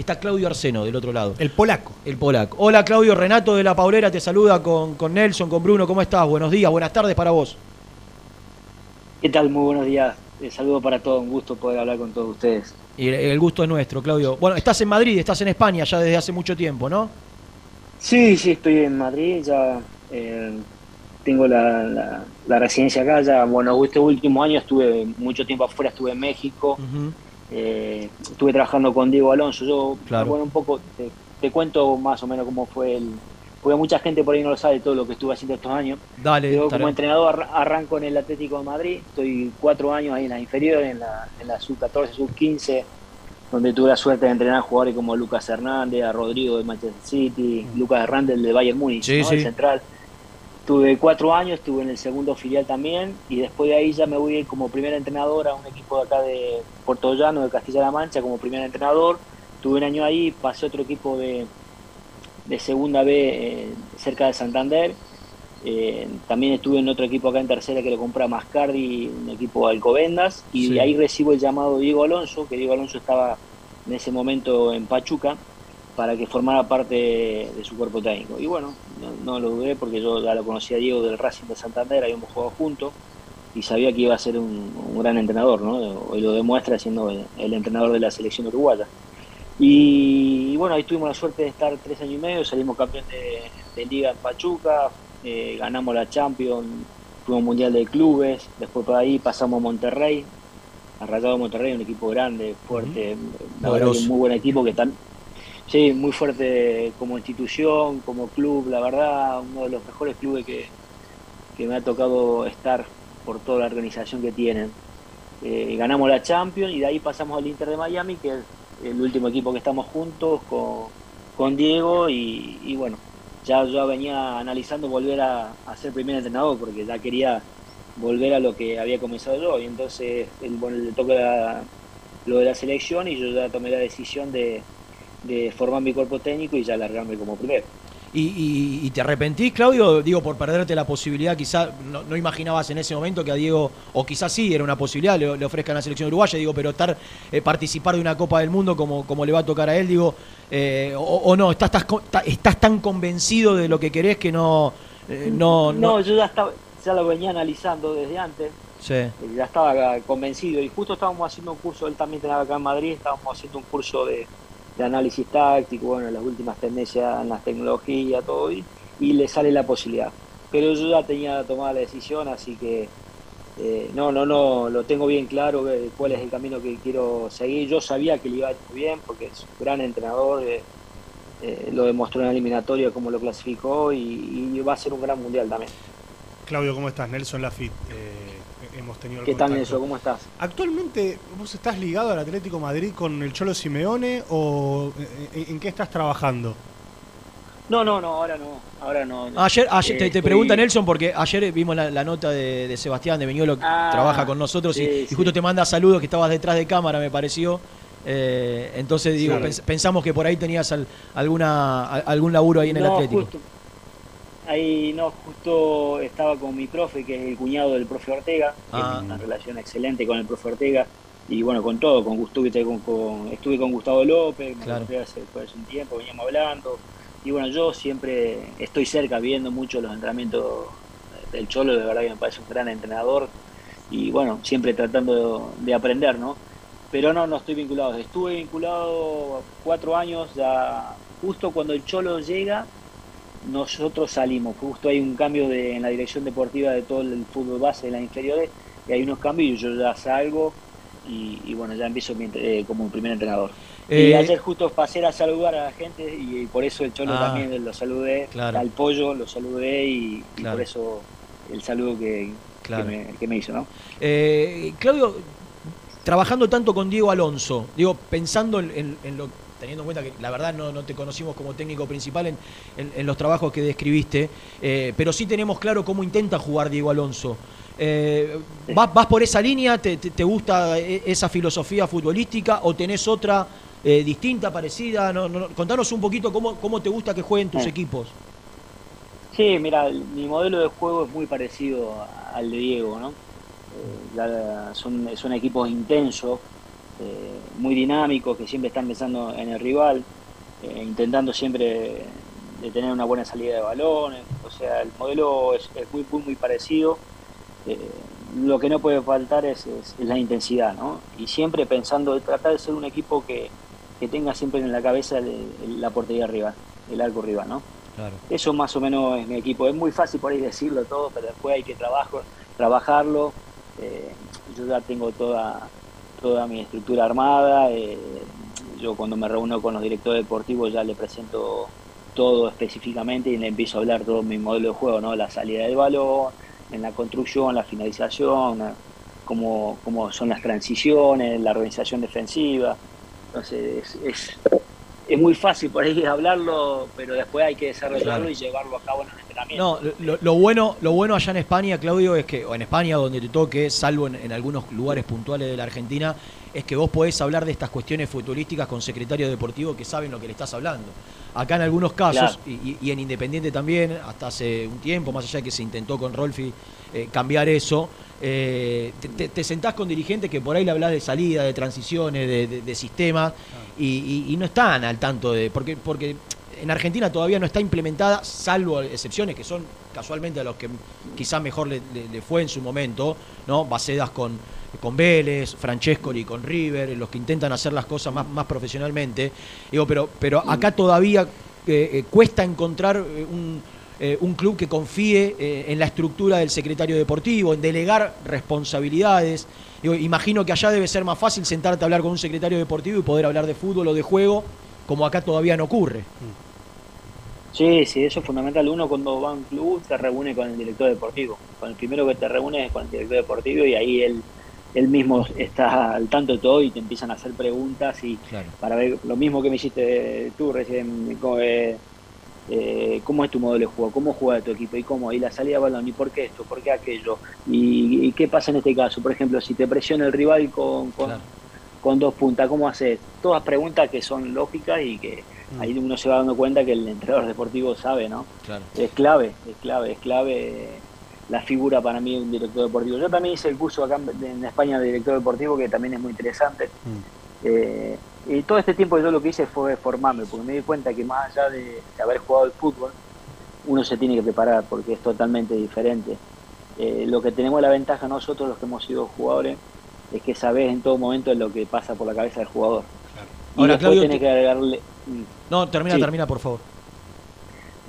está Claudio Arseno del otro lado. El polaco. El polaco. Hola Claudio, Renato de la Paulera te saluda con, con Nelson, con Bruno, ¿cómo estás? Buenos días, buenas tardes para vos. ¿Qué tal? Muy buenos días. Un saludo para todos, un gusto poder hablar con todos ustedes. Y el, gusto es nuestro, Claudio. Bueno, estás en Madrid, estás en España ya desde hace mucho tiempo, ¿no? Sí, sí, estoy en Madrid, ya eh, tengo la, residencia acá, ya, bueno, este último año estuve mucho tiempo afuera, estuve en México, eh, estuve trabajando con Diego Alonso, yo, bueno, un poco, te, cuento más o menos cómo fue el, porque mucha gente por ahí no lo sabe todo lo que estuve haciendo estos años. Dale, Yo como entrenador arranco en el Atlético de Madrid, estoy cuatro años ahí en la inferior, en la, en la sub-14, sub-15, donde tuve la suerte de entrenar jugadores como Lucas Hernández, a Rodrigo de Manchester City, mm. Lucas Hernández de Bayern Múnich, el central. Tuve cuatro años, estuve en el segundo filial también y después de ahí ya me voy como primer entrenador a un equipo de acá de Puerto Llano, de Castilla-La Mancha, como primer entrenador. Tuve un año ahí, pasé a otro equipo de, de segunda B eh, cerca de Santander. Eh, también estuve en otro equipo acá en tercera que lo compra Mascardi, un equipo de Alcobendas, y de ahí recibo el llamado Diego Alonso, que Diego Alonso estaba en ese momento en Pachuca, para que formara parte de, su cuerpo técnico. Y bueno, no, lo dudé porque yo ya lo conocía a Diego del Racing de Santander, habíamos jugado juntos y sabía que iba a ser un, gran entrenador, ¿no? Y lo demuestra siendo el entrenador de la selección uruguaya. Y, bueno, ahí tuvimos la suerte de estar tres años y medio, salimos campeón de, Liga en Pachuca, eh, ganamos la Champions, fuimos Mundial de Clubes, después por ahí pasamos a Monterrey, a Rayado Monterrey, un equipo grande, fuerte, un muy buen equipo que sí, muy fuerte como institución, como club, la verdad, uno de los mejores clubes que, me ha tocado estar por toda la organización que tienen. Eh, ganamos la Champions y de ahí pasamos al Inter de Miami, que es el último equipo que estamos juntos con, Diego y, bueno, ya yo venía analizando volver a, ser primer entrenador porque ya quería volver a lo que había comenzado yo y entonces el, bueno, le toca lo de la selección y yo ya tomé la decisión de, de formar mi cuerpo técnico y ya largarme como primero. ¿Y, te arrepentís, Claudio? Digo, por perderte la posibilidad, quizás no, imaginabas en ese momento que a Diego, o quizás sí, era una posibilidad, le, ofrezcan a la selección uruguaya, digo, pero estar, eh, participar de una Copa del Mundo como, como le va a tocar a él, digo, eh, o, no, estás, estás, tan convencido de lo que querés que no... Eh, no, no, yo ya, estaba, ya lo venía analizando desde antes. Sí. Ya estaba convencido y justo estábamos haciendo un curso, él también tenía acá en Madrid, estábamos haciendo un curso de, de análisis táctico, bueno, las últimas tendencias en las tecnologías, todo, y, le sale la posibilidad. Pero yo ya tenía tomada la decisión, así que eh, no, no, no, lo tengo bien claro eh, cuál es el camino que quiero seguir. Yo sabía que le iba a ir muy bien porque es un gran entrenador, eh, lo demostró en la eliminatoria como lo clasificó y, y, va a ser un gran mundial también. Claudio, ¿cómo estás? Nelson Lafitte hemos tenido ¿Qué tal, eso? ¿Cómo estás? Actualmente, ¿vos estás ligado al Atlético Madrid con el Cholo Simeone o eh, en qué estás trabajando? No, no, no, ahora no. Ahora no. Ayer, ayer te, pregunta Nelson porque ayer vimos la, nota de, Sebastián de Viñuelo que ah, trabaja con nosotros y, justo te manda saludos que estabas detrás de cámara, me pareció. Eh, entonces digo, pensamos que por ahí tenías alguna algún laburo ahí en el Atlético. Ahí no, justo estaba con mi profe, que es el cuñado del profe Ortega, que ah. una relación excelente con el profe Ortega, y bueno, con todo, con estuve con, estuve con Gustavo López, me claro. hace, hace un tiempo, veníamos hablando, y bueno, yo siempre estoy cerca viendo mucho los entrenamientos del Cholo, de verdad que me parece un gran entrenador, y bueno, siempre tratando de, de aprender, ¿no? Pero no, no estoy vinculado, estuve vinculado cuatro años, ya justo cuando el Cholo llega, nosotros salimos. Justo hay un cambio de, en la dirección deportiva de todo el fútbol base de las inferiores y hay unos cambios y yo ya salgo y, bueno, ya empiezo eh, como un primer entrenador. y eh, ayer justo pasé a saludar a la gente y, por eso el Cholo ah, también lo saludé, al pollo lo saludé y, por eso el saludo que, que, me, hizo. ¿no? Eh, Claudio, trabajando tanto con Diego Alonso, digo, pensando en, en lo teniendo en cuenta que la verdad no, te conocimos como técnico principal en, los trabajos que describiste, eh, pero sí tenemos claro cómo intenta jugar Diego Alonso. Eh, ¿vas, por esa línea? ¿Te, gusta e, esa filosofía futbolística o tenés otra eh, distinta, parecida? contanos un poquito cómo, cómo te gusta que jueguen tus equipos. Sí, mira, mi modelo de juego es muy parecido al de Diego, ¿no? son, son equipos intensos, muy dinámicos, que siempre están pensando en el rival, eh, intentando siempre de tener una buena salida de balones. O sea, el modelo es, muy, muy, muy parecido. Eh, lo que no puede faltar es, la intensidad, ¿no? Y siempre pensando, tratar de ser un equipo que, tenga siempre en la cabeza la portería arriba, el arco arriba, ¿no? Eso más o menos es mi equipo. Es muy fácil por ahí decirlo todo, pero después hay que trabajo, trabajarlo. Eh, yo ya tengo toda, toda mi estructura armada. Eh, yo cuando me reúno con los directores deportivos ya le presento todo específicamente y le empiezo a hablar todo mi modelo de juego, ¿no? La salida del balón, en la construcción, la finalización, cómo, cómo son las transiciones, la organización defensiva. Entonces es, es, muy fácil por ahí hablarlo, pero después hay que desarrollarlo y llevarlo a cabo en el No, lo, bueno, lo bueno allá en España, Claudio, es que, o en España donde te toque, salvo en algunos lugares puntuales de la Argentina, es que vos podés hablar de estas cuestiones futbolísticas con secretarios deportivos que saben lo que le estás hablando. Acá en algunos casos, y, en Independiente también, hasta hace un tiempo, más allá de que se intentó con Rolfi eh, cambiar eso, eh, te, sentás con dirigentes que por ahí le hablas de salida, de transiciones, de, de, sistemas, y, no están al tanto de. Porque, porque en Argentina todavía no está implementada, salvo excepciones que son casualmente a los que quizás mejor le, fue en su momento, ¿no? Bacedas con, con Vélez, Francescoli con River, los que intentan hacer las cosas más, más profesionalmente. Digo, pero, pero acá todavía eh, eh, cuesta encontrar eh, un, club que confíe en la estructura del secretario deportivo, en delegar responsabilidades. Digo, imagino que allá debe ser más fácil sentarte a hablar con un secretario deportivo y poder hablar de fútbol o de juego, como acá todavía no ocurre. Sí, sí, eso es fundamental. Uno cuando va a un club se reúne con el director deportivo. Con el primero que te reúne es con el director deportivo y ahí él, él mismo está al tanto de todo y te empiezan a hacer preguntas y para ver lo mismo que me hiciste tú recién, eh, eh, cómo es tu modelo de juego, cómo juega tu equipo y cómo, y la salida de balón, y por qué esto, por qué aquello, y, qué pasa en este caso. Por ejemplo, si te presiona el rival con, con dos puntas, ¿cómo haces? Todas preguntas que son lógicas y que. Ahí uno se va dando cuenta que el entrenador deportivo sabe, ¿no? Es clave, es clave, es clave la figura para mí de un director deportivo. Yo también hice el curso acá en España de director deportivo, que también es muy interesante. Mm. Eh, y todo este tiempo yo lo que hice fue formarme, porque me di cuenta que más allá de, haber jugado el fútbol, uno se tiene que preparar, porque es totalmente diferente. Eh, lo que tenemos la ventaja nosotros, los que hemos sido jugadores, es que sabes en todo momento lo que pasa por la cabeza del jugador. Y Ahora, después Claudio, que agregarle... No, termina, termina, por favor.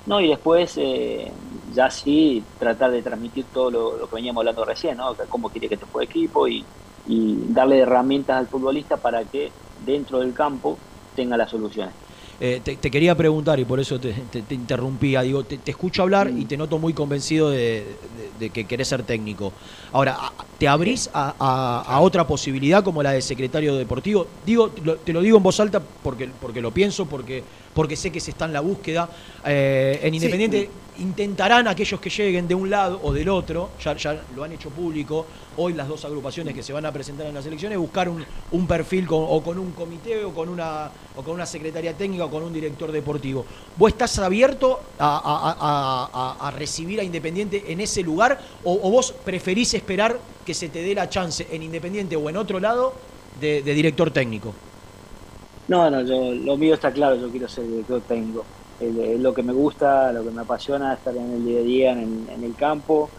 No, y después eh, ya sí tratar de transmitir todo lo, que veníamos hablando recién, ¿no? Cómo quiere que te juegue equipo y, darle herramientas al futbolista para que dentro del campo tenga las soluciones. Eh, te, quería preguntar y por eso te, interrumpía. Digo, te, escucho hablar y te noto muy convencido de, que querés ser técnico. Ahora, ¿te abrís a, otra posibilidad como la de secretario deportivo? Digo, te lo digo en voz alta porque, porque lo pienso, porque porque sé que se está en la búsqueda. Eh, en Independiente intentarán aquellos que lleguen de un lado o del otro, ya, lo han hecho público, hoy las dos agrupaciones que se van a presentar en las elecciones, buscar un, un perfil o con un comité o con, una, o con una secretaria técnica o con un director deportivo. ¿Vos estás abierto a, recibir a Independiente en ese lugar o, vos preferís esperar que se te dé la chance en Independiente o en otro lado de director técnico? No, no, yo, lo mío está claro, yo quiero ser director técnico. Es lo que me gusta, lo que me apasiona, estar en el día a día en, el campo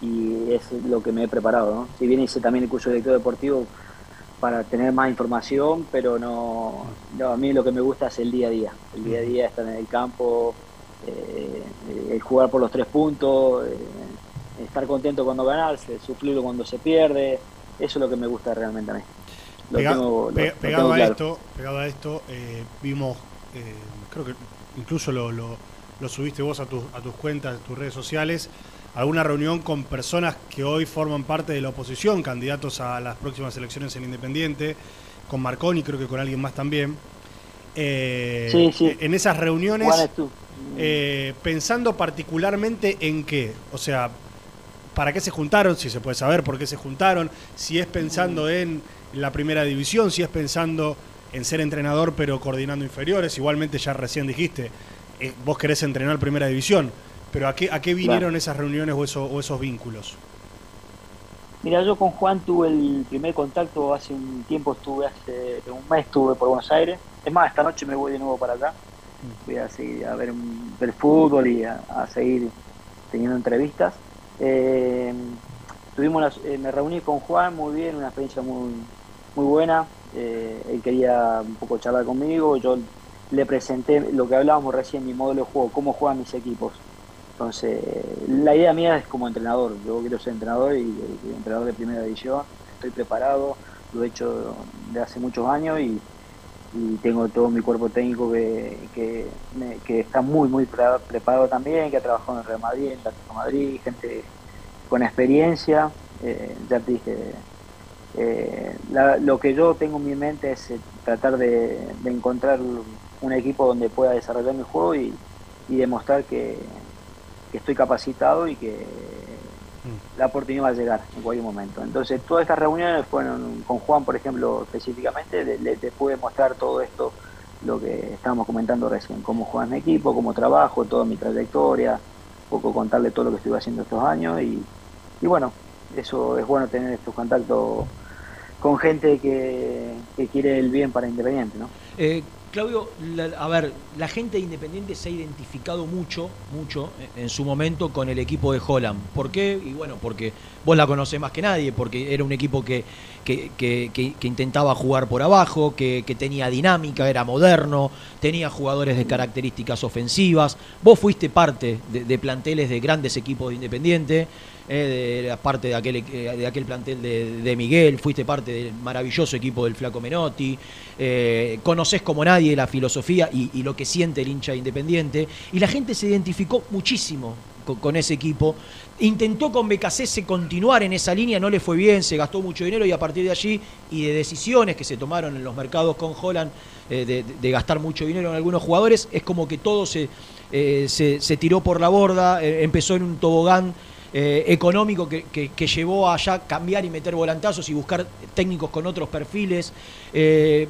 y es lo que me he preparado. ¿no? Si bien hice también el curso de director deportivo para tener más información, pero no, a mí lo que me gusta es el día a día. El día a día estar en el campo, eh, el jugar por los tres puntos, eh, estar contento cuando ganarse, sufrirlo cuando se pierde. Eso es lo que me gusta realmente a mí pegado, a esto, pegado a esto, eh, vimos, eh, creo que incluso lo, lo, subiste vos a, tus a tus cuentas, a tus redes sociales, alguna reunión con personas que hoy forman parte de la oposición, candidatos a las próximas elecciones en Independiente, con Marconi, creo que con alguien más también. Eh, en esas reuniones, pensando particularmente en qué, o sea, ¿para qué se juntaron? Si se puede saber por qué se juntaron, si es pensando en la primera división, si es pensando en ser entrenador pero coordinando inferiores, igualmente ya recién dijiste, eh, vos querés entrenar primera división, pero ¿a qué, a qué vinieron esas reuniones o, o, esos vínculos? Mira, yo con Juan tuve el primer contacto hace un tiempo, estuve hace un mes, estuve por Buenos Aires. Es más, esta noche me voy de nuevo para acá. Voy a seguir a ver, el fútbol y a, seguir teniendo entrevistas. Eh, tuvimos eh, me reuní con Juan muy bien, una experiencia muy, muy buena. Eh, él quería un poco charlar conmigo, yo le presenté lo que hablábamos recién, mi modelo de juego, cómo juegan mis equipos. Entonces, la idea mía es como entrenador. Yo quiero ser entrenador y, entrenador de primera división. Estoy preparado, lo he hecho de hace muchos años y, tengo todo mi cuerpo técnico que, que, está muy, muy preparado también, que ha trabajado en Real Madrid, en Atlético Madrid, gente con experiencia. Eh, ya te dije, eh, lo que yo tengo en mi mente es eh, tratar de, encontrar un equipo donde pueda desarrollar mi juego y demostrar que, que estoy capacitado y que mm. la oportunidad va a llegar en cualquier momento. Entonces, todas estas reuniones fueron con Juan, por ejemplo, específicamente, le, pude mostrar todo esto, lo que estábamos comentando recién, cómo juega mi equipo, cómo trabajo, toda mi trayectoria, un poco contarle todo lo que estuve haciendo estos años y, bueno, eso es bueno tener estos contactos con gente que, quiere el bien para Independiente, ¿no? Eh, Claudio, a ver, la gente de Independiente se ha identificado mucho, mucho en su momento con el equipo de Holland. ¿Por qué? Y bueno, porque vos la conocés más que nadie, porque era un equipo que, que, intentaba jugar por abajo, que, tenía dinámica, era moderno, tenía jugadores de características ofensivas. Vos fuiste parte de planteles de grandes equipos de Independiente eh, de, parte de aquel, eh, de aquel plantel de, Miguel, fuiste parte del maravilloso equipo del Flaco Menotti, eh, conoces como nadie la filosofía y, lo que siente el hincha independiente, y la gente se identificó muchísimo con, ese equipo. Intentó con Becasese continuar en esa línea, no le fue bien, se gastó mucho dinero y a partir de allí y de decisiones que se tomaron en los mercados con Holland eh, de, gastar mucho dinero en algunos jugadores, es como que todo se, se, se, tiró por la borda, empezó en un tobogán eh, económico que, llevó a ya cambiar y meter volantazos y buscar técnicos con otros perfiles. Eh,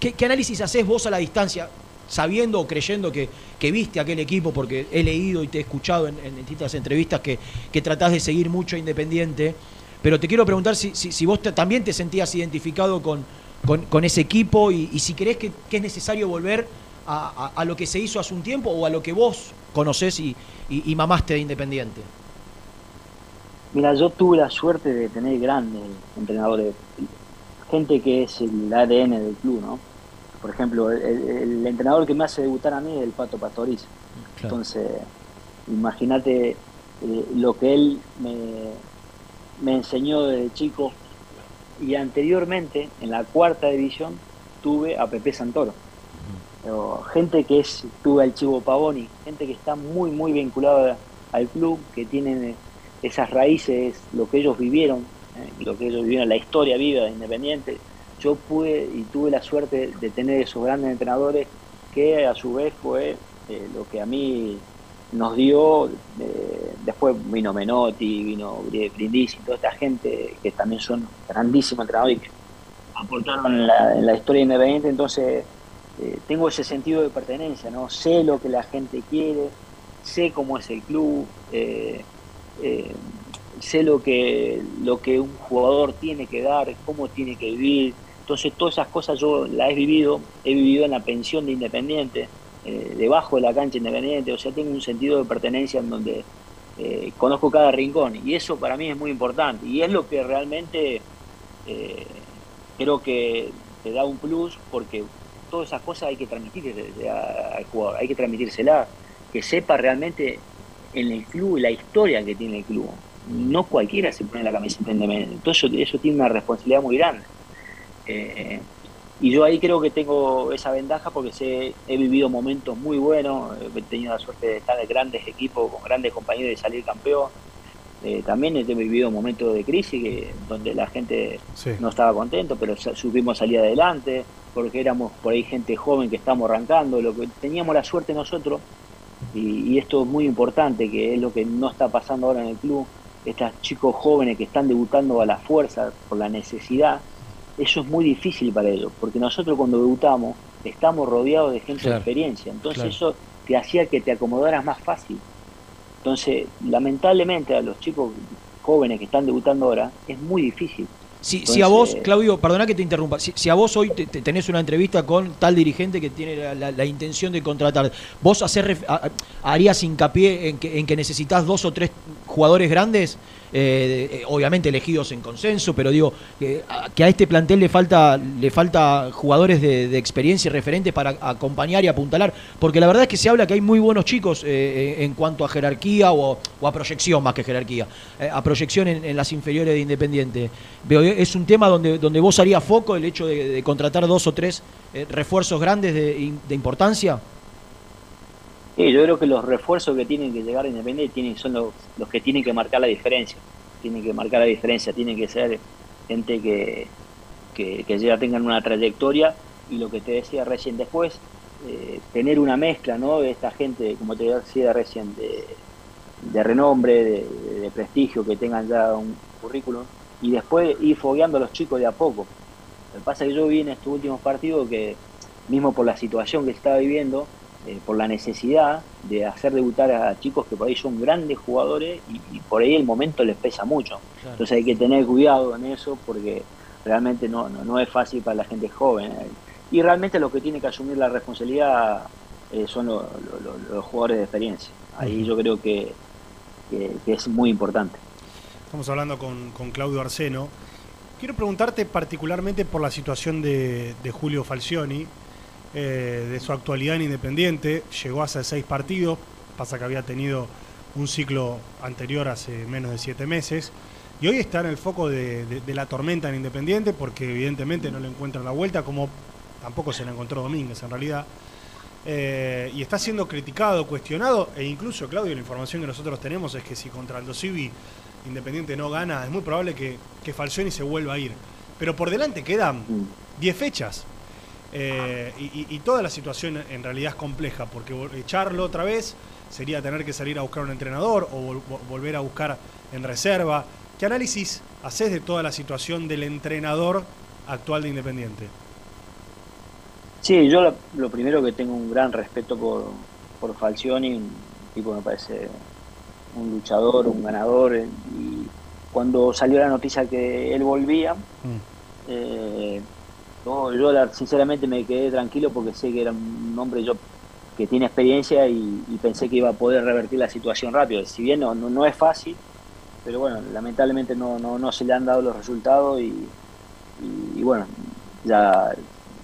¿qué, análisis haces vos a la distancia? sabiendo o creyendo que, viste aquel equipo, porque he leído y te he escuchado en, distintas entrevistas que, tratás de seguir mucho Independiente, pero te quiero preguntar si, si, vos también te sentías identificado con, con, ese equipo y, si crees que, es necesario volver a, lo que se hizo hace un tiempo o a lo que vos conocés y, y mamaste de Independiente. Mira, yo tuve la suerte de tener grandes entrenadores, gente que es el ADN del club, ¿no? Por ejemplo, el, entrenador que me hace debutar a mí es el Pato Pastoriza. Entonces, imagínate eh, lo que él me, enseñó desde chico. Y anteriormente, en la cuarta división, tuve a Pepe Santoro. gente que es, tuve al Chivo Pavoni, gente que está muy, muy vinculada al club, que tienen esas raíces, lo que ellos vivieron, eh, lo que ellos vivieron, la historia viva de Independiente. Yo pude y tuve la suerte de tener esos grandes entrenadores que a su vez fue eh, lo que a mí nos dio, eh, después vino Menotti, vino Brindisi, toda esta gente que también son grandísimos entrenadores que aportaron en la, historia de Independiente, entonces tengo ese sentido de pertenencia, ¿no? sé lo que la gente quiere, sé cómo es el club, sé lo que, lo que un jugador tiene que dar, cómo tiene que vivir. Entonces todas esas cosas yo las he vivido, he vivido en la pensión de Independiente, eh, debajo de la cancha Independiente, o sea, tengo un sentido de pertenencia en donde eh, conozco cada rincón y eso para mí es muy importante y es lo que realmente creo que te da un plus porque todas esas cosas hay que transmitir al jugador, hay que transmitírsela, que sepa realmente en el club la historia que tiene el club. No cualquiera se pone la camiseta independiente. Entonces eso, tiene una responsabilidad muy grande. Eh, y yo ahí creo que tengo esa ventaja porque sé, he vivido momentos muy buenos, he tenido la suerte de estar en grandes equipos, con grandes compañeros y salir campeón. Eh, también he vivido momentos de crisis que, donde la gente no estaba contento, pero supimos salir adelante, porque éramos por ahí gente joven que estamos arrancando. Lo que teníamos la suerte nosotros y, esto es muy importante, que es lo que no está pasando ahora en el club, estos chicos jóvenes que están debutando a la fuerza por la necesidad, eso es muy difícil para ellos, porque nosotros cuando debutamos estamos rodeados de gente de experiencia, entonces eso te hacía que te acomodaras más fácil. Entonces, lamentablemente a los chicos jóvenes que están debutando ahora, es muy difícil. Si, si a vos, Claudio, perdona que te interrumpa, si, a vos hoy te, tenés una entrevista con tal dirigente que tiene la, intención de contratar, ¿vos hacer, harías hincapié en que, en que necesitas dos o tres jugadores grandes? Eh, eh, obviamente elegidos en consenso, pero digo que a, este plantel le falta, le falta jugadores de, experiencia y referentes para acompañar y apuntalar, porque la verdad es que se habla que hay muy buenos chicos eh, en cuanto a jerarquía o, a proyección más que jerarquía, a proyección en, las inferiores de Independiente. Veo, es un tema donde, donde vos harías foco el hecho de, contratar dos o tres refuerzos grandes de, de importancia. Yo creo que los refuerzos que tienen que llegar a Independiente tienen, son los, que tienen que marcar la diferencia. Tienen que marcar la diferencia, tienen que ser gente que, que, ya tengan una trayectoria y lo que te decía recién después, eh, tener una mezcla ¿no? de esta gente, como te decía recién, de, de renombre, de, prestigio, que tengan ya un currículum y después ir fogueando a los chicos de a poco. Lo que pasa es que yo vi en estos últimos partidos que, mismo por la situación que estaba viviendo, eh, por la necesidad de hacer debutar a chicos que por ahí son grandes jugadores y, por ahí el momento les pesa mucho. Entonces hay que tener cuidado en eso porque realmente no, no, es fácil para la gente joven. Y realmente los que tienen que asumir la responsabilidad eh, son los jugadores de experiencia. Ahí yo creo que, es muy importante. Estamos hablando con, Claudio Arseno. Quiero preguntarte particularmente por la situación de, de Julio Falcioni, eh, de su actualidad en Independiente. Llegó hace seis partidos, pasa que había tenido un ciclo anterior hace menos de siete meses. Y hoy está en el foco de, la tormenta en Independiente porque evidentemente no le encuentran la vuelta, como tampoco se le encontró Domínguez en realidad. Eh, y está siendo criticado, cuestionado, e incluso, Claudio, la información que nosotros tenemos es que si contra Aldo Civi Independiente no gana, es muy probable que, que Falcioni se vuelva a ir. Pero por delante quedan 10 fechas. Eh, y, toda la situación en realidad es compleja, porque echarlo otra vez sería tener que salir a buscar un entrenador o volver a buscar en reserva. ¿Qué análisis haces de toda la situación del entrenador actual de Independiente? Sí, yo lo, primero que tengo un gran respeto por, por Falcioni, un tipo me parece un luchador, un ganador, y cuando salió la noticia que él volvía, mm. eh, no, yo sinceramente me quedé tranquilo porque sé que era un hombre yo que tiene experiencia y, pensé que iba a poder revertir la situación rápido. Si bien no, no, es fácil, pero bueno, lamentablemente no, no, no se le han dado los resultados y, bueno, ya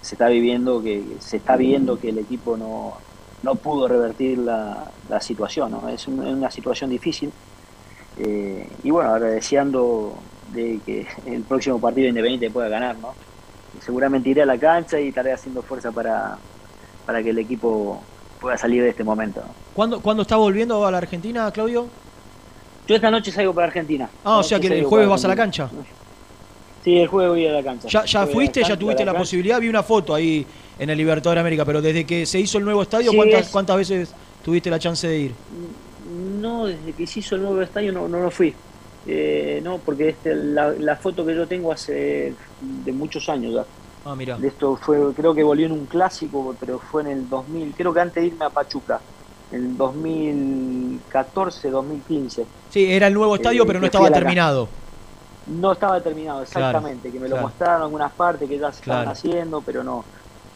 se está viviendo que se está viendo que el equipo no, no pudo revertir la, situación, ¿no? es, una situación difícil. Eh, y bueno, ahora deseando de que el próximo partido Independiente pueda ganar, ¿no? Seguramente iré a la cancha y estaré haciendo fuerza para, para que el equipo pueda salir de este momento. ¿Cuándo, ¿Cuándo está volviendo a la Argentina, Claudio? Yo esta noche salgo para Argentina. Ah, o sea que el jueves vas a la cancha. Sí, el jueves voy a la cancha. ¿Ya, ya fuiste? ¿Ya tuviste la, posibilidad? Vi una foto ahí en el Libertador de América, pero desde que se hizo el nuevo estadio, ¿cuántas, ¿cuántas veces tuviste la chance de ir? No, desde que se hizo el nuevo estadio no, no, no fui. Eh, no, porque este, la, foto que yo tengo hace de muchos años ya. Ah, mira. De esto fue, creo que volvió en un clásico, pero fue en el 2000, creo que antes de irme a Pachuca, en 2014, 2015. Sí, era el nuevo eh, estadio, pero no estaba terminado. No estaba terminado, exactamente, que me lo mostraron en algunas partes que ya se estaban haciendo, pero no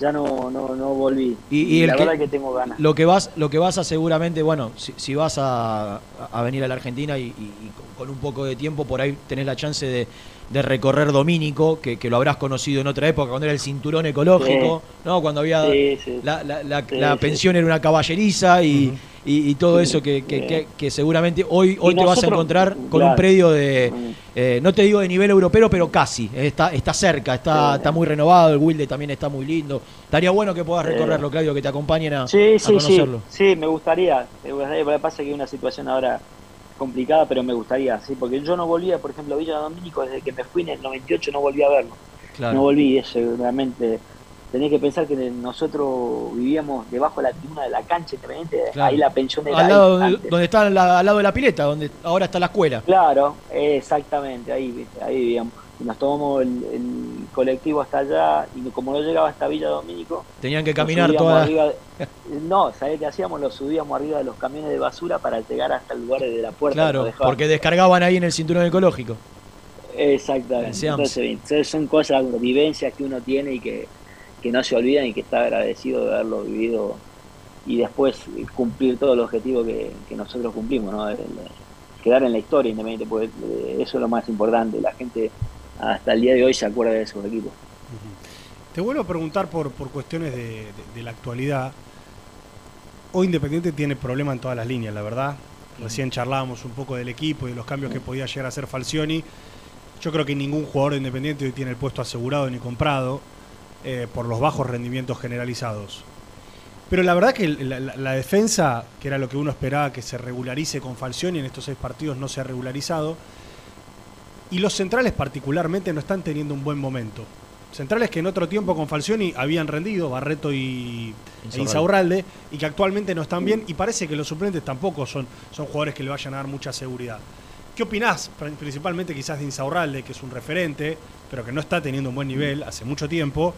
ya no, no, no volví. Y, la verdad que, tengo ganas. Lo que vas, lo que vas a seguramente, bueno, si, vas a, venir a la Argentina y, con un poco de tiempo, por ahí tenés la chance de, recorrer Domínico, que, lo habrás conocido en otra época, cuando era el cinturón ecológico, ¿no? Cuando había la, la, pensión era una caballeriza y y, todo eso que, que, seguramente hoy, hoy te vas a encontrar con un predio de, eh, no te digo de nivel europeo, pero casi, está, está cerca, está, está muy renovado, el Wilde también está muy lindo. Estaría bueno que puedas recorrerlo, Claudio, que te acompañen a, sí, sí, conocerlo. Sí, sí, me gustaría, me gustaría, porque pasa que hay una situación ahora complicada, pero me gustaría, sí, porque yo no volvía, por ejemplo, a Villa Domínico, desde que me fui en el 98 no volví a verlo. No volví, eso realmente tenés que pensar que nosotros vivíamos debajo de la tribuna de la cancha independiente, ahí la pensión de al lado donde está al, lado de la pileta, donde ahora está la escuela. Claro, exactamente, ahí, ahí vivíamos. Y nos tomamos el, colectivo hasta allá y como no llegaba hasta Villa Domínico... Tenían que caminar toda... no, ¿sabés qué hacíamos? Lo subíamos arriba de los camiones de basura para llegar hasta el lugar de la puerta. Claro, porque descargaban ahí en el cinturón ecológico. Exactamente. Entonces, son cosas, vivencias que uno tiene y que, no se olvidan y que está agradecido de haberlo vivido y después cumplir todo el objetivo que, nosotros cumplimos, ¿no? quedar en la historia independiente, porque eh, eso es lo más importante. La gente hasta el día de hoy se acuerda de esos equipos. Te vuelvo a preguntar por, por cuestiones de, la actualidad. Hoy Independiente tiene problemas en todas las líneas, la verdad. Recién charlábamos un poco del equipo y de los cambios que podía llegar a hacer Falcioni. Yo creo que ningún jugador Independiente hoy tiene el puesto asegurado ni comprado eh, por los bajos rendimientos generalizados. Pero la verdad que la, defensa, que era lo que uno esperaba que se regularice con Falcioni, en estos seis partidos no se ha regularizado. Y los centrales particularmente no están teniendo un buen momento. Centrales que en otro tiempo con Falcioni habían rendido, Barreto y e Insaurralde, y que actualmente no están bien, y parece que los suplentes tampoco son, son jugadores que le vayan a dar mucha seguridad. ¿Qué opinás? Principalmente quizás de Insaurralde, que es un referente, pero que no está teniendo un buen nivel hace mucho tiempo,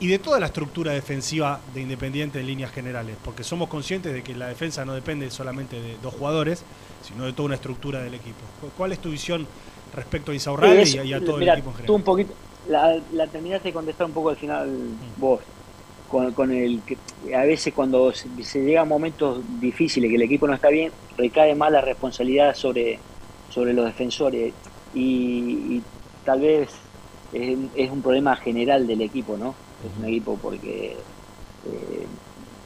y de toda la estructura defensiva de Independiente en líneas generales, porque somos conscientes de que la defensa no depende solamente de dos jugadores, sino de toda una estructura del equipo. ¿Cuál es tu visión respecto a Insaurralde y, a todo el equipo en general? Tú un poquito, la, terminaste de contestar un poco al final mm. vos, con, el que a veces cuando se, llega a momentos difíciles, que el equipo no está bien, recae más la responsabilidad sobre, sobre los defensores y, tal vez es, es, un problema general del equipo, ¿no? Es un equipo porque, eh,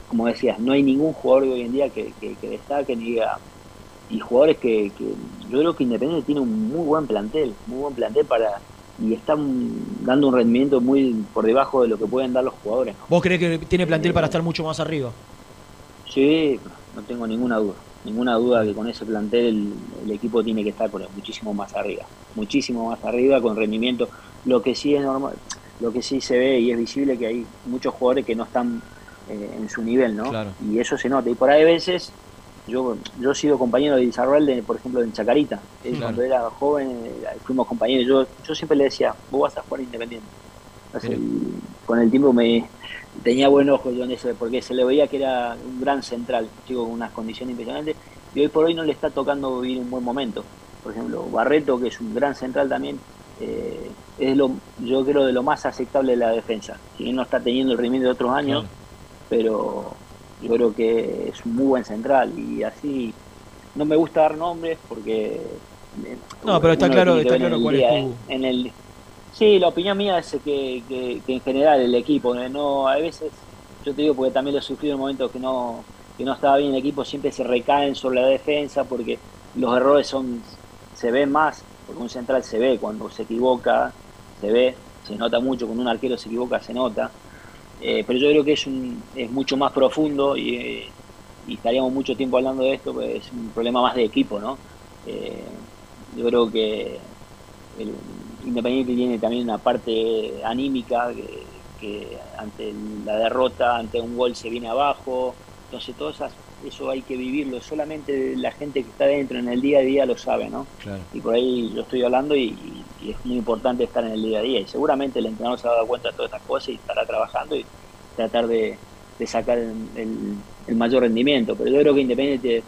como decías, no hay ningún jugador hoy en día que, que, que destaque ni diga y jugadores que, yo creo que Independiente tiene un muy buen plantel, muy buen plantel para y están dando un rendimiento muy por debajo de lo que pueden dar los jugadores. ¿Vos crees que tiene plantel para estar mucho más arriba? Sí, no tengo ninguna duda, ninguna duda que con ese plantel el, equipo tiene que estar por muchísimo más arriba, muchísimo más arriba con rendimiento. Lo que sí es normal, lo que sí se ve y es visible que hay muchos jugadores que no están eh, en su nivel, ¿no? Y eso se nota. Y por ahí a veces yo, yo he sido compañero de Izarralde, por ejemplo, en Chacarita. Cuando era joven eh, fuimos compañeros. Yo, yo siempre le decía, vos vas a jugar independiente. Con el tiempo me tenía buen ojo yo en eso, porque se le veía que era un gran central, chico, con unas condiciones impresionantes. Y hoy por hoy no le está tocando vivir un buen momento. Por ejemplo, Barreto, que es un gran central también, eh, es lo, yo creo de lo más aceptable de la defensa. Si bien no está teniendo el rendimiento de otros años, pero yo creo que es un muy buen central y así no me gusta dar nombres porque no pero está claro está claro cuál es tu... en el sí la opinión mía es que, que, en general el equipo no a veces yo te digo porque también lo he sufrido en momentos que no que no estaba bien el equipo siempre se recaen sobre la defensa porque los errores son se ven más porque un central se ve cuando se equivoca se ve se nota mucho cuando un arquero se equivoca se nota eh, pero yo creo que es, un, es mucho más profundo y, estaríamos mucho tiempo hablando de esto, pues es un problema más de equipo, ¿no? Eh, yo creo que el Independiente tiene también una parte anímica que, ante la derrota, ante un gol se viene abajo, entonces todo eso hay que vivirlo, solamente la gente que está dentro en el día a día lo sabe, ¿no? Y por ahí yo estoy hablando y, y es muy importante estar en el día a día. Y seguramente el entrenador se ha dado cuenta de todas estas cosas y estará trabajando y tratar de, sacar el, mayor rendimiento. Pero yo creo que Independiente,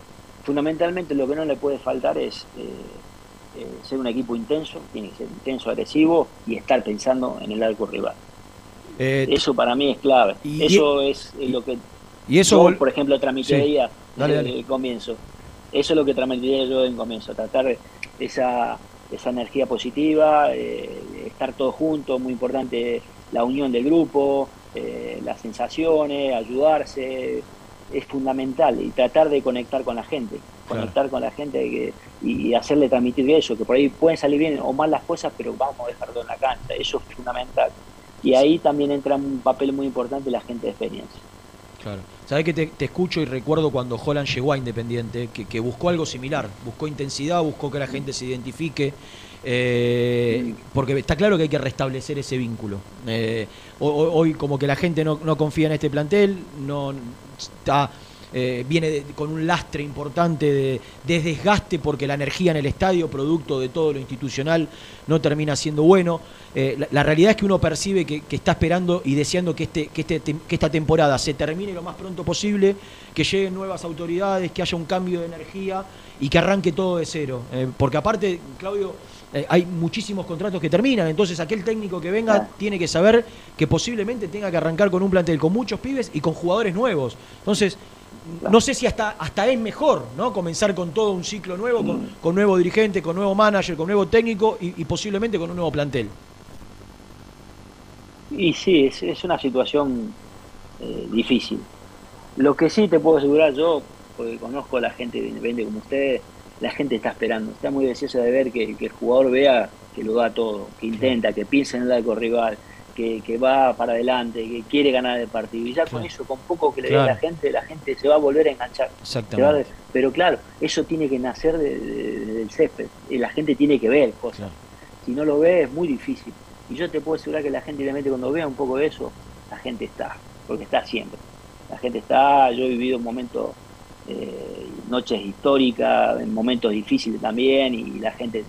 fundamentalmente lo que no le puede faltar es eh, eh, ser un equipo intenso, tiene que ser intenso, agresivo y estar pensando en el arco rival. Eh, eso para mí es clave. eso es lo que y eso yo, por ejemplo, transmitiría en el comienzo. Eso es lo que transmitiría yo en comienzo, tratar esa esa energía positiva, eh, estar todos juntos, muy importante la unión del grupo, eh, las sensaciones, ayudarse, es fundamental y tratar de conectar con la gente, conectar con la gente y, hacerle transmitir eso, que por ahí pueden salir bien o mal las cosas, pero vamos a dejar todo en la cancha, eso es fundamental. Y ahí también entra un papel muy importante la gente de experiencia. Claro. Sabes que te, escucho y recuerdo cuando Holland llegó a Independiente, que, buscó algo similar, buscó intensidad, buscó que la gente se identifique, eh, porque está claro que hay que restablecer ese vínculo. Eh, hoy, como que la gente no, confía en este plantel, no está eh, viene con un lastre importante de, desgaste porque la energía en el estadio, producto de todo lo institucional, no termina siendo bueno. Eh, la, realidad es que uno percibe que, está esperando y deseando que, este, que, este, que esta temporada se termine lo más pronto posible, que lleguen nuevas autoridades, que haya un cambio de energía y que arranque todo de cero. Eh, porque aparte, Claudio, hay muchísimos contratos que terminan, entonces aquel técnico que venga tiene que saber que posiblemente tenga que arrancar con un plantel con muchos pibes y con jugadores nuevos. Entonces, no sé si hasta, hasta es mejor, ¿no? Comenzar con todo un ciclo nuevo, con, nuevo dirigente, con nuevo manager, con nuevo técnico y, posiblemente con un nuevo plantel. Y sí, es, una situación eh, difícil. Lo que sí te puedo asegurar yo, porque conozco a la gente de Independiente como ustedes, la gente está esperando, está muy deseosa de ver que, que el jugador vea que lo da todo, que intenta, que piensa en el arco rival, que, va para adelante, que quiere ganar el partido. Y ya con eso, con poco que le dé a la gente, la gente se va a volver a enganchar. pero claro, eso tiene que nacer del césped. Y la gente tiene que ver cosas. Si no lo ve, es muy difícil. Y yo te puedo asegurar que la gente, realmente, cuando vea un poco de eso, la gente está. Porque está siempre. La gente está. Yo he vivido momentos. Eh, noches históricas, en momentos difíciles también, y la gente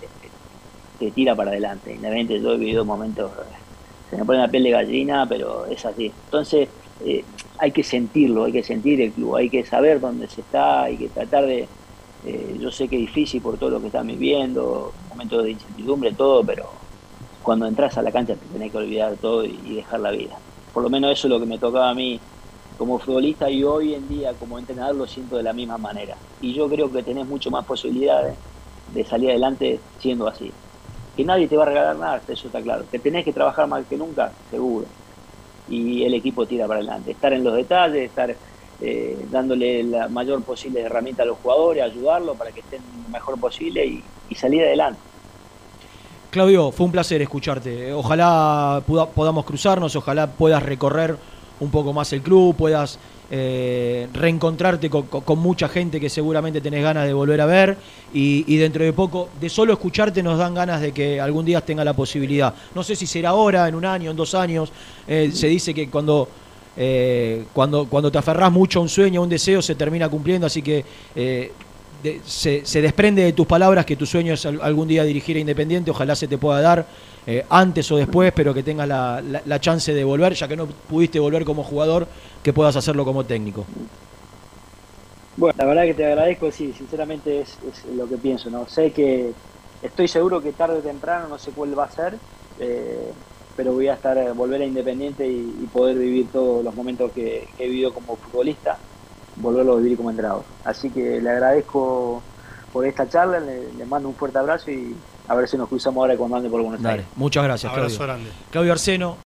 te, tira para adelante. Y la gente, yo he vivido momentos se me pone la piel de gallina, pero es así. Entonces, eh, hay que sentirlo, hay que sentir el club, hay que saber dónde se está, hay que tratar de. Eh, yo sé que es difícil por todo lo que están viviendo, momentos de incertidumbre, todo, pero cuando entras a la cancha te tenés que olvidar todo y, dejar la vida. Por lo menos eso es lo que me tocaba a mí como futbolista y hoy en día como entrenador lo siento de la misma manera. Y yo creo que tenés mucho más posibilidades de salir adelante siendo así que nadie te va a regalar nada, eso está claro. Que tenés que trabajar más que nunca, seguro. Y el equipo tira para adelante. Estar en los detalles, estar eh, dándole la mayor posible herramienta a los jugadores, ayudarlos para que estén mejor posible y, y salir adelante. Claudio, fue un placer escucharte. Ojalá podamos cruzarnos, ojalá puedas recorrer un poco más el club, puedas eh, reencontrarte con, mucha gente que seguramente tenés ganas de volver a ver y, dentro de poco, de solo escucharte nos dan ganas de que algún día tenga la posibilidad. No sé si será ahora, en un año, en dos años. Eh, se dice que cuando, eh, cuando, cuando te aferrás mucho a un sueño, a un deseo, se termina cumpliendo, así que se, desprende de tus palabras que tu sueño es algún día dirigir a Independiente, ojalá se te pueda dar eh, antes o después, pero que tengas la, chance de volver, ya que no pudiste volver como jugador, que puedas hacerlo como técnico. Bueno, la verdad que te agradezco, sí, sinceramente es, lo que pienso, ¿no? Sé que estoy seguro que tarde o temprano, no sé cuál va a ser, eh, pero voy a estar, eh, volver a Independiente y, poder vivir todos los momentos que, he vivido como futbolista volverlo a vivir como entrenador. Así que le agradezco por esta charla, le, mando un fuerte abrazo y a ver si nos cruzamos ahora cuando ande por Buenos Aires. Muchas gracias, Claudio. Claudio Arseno,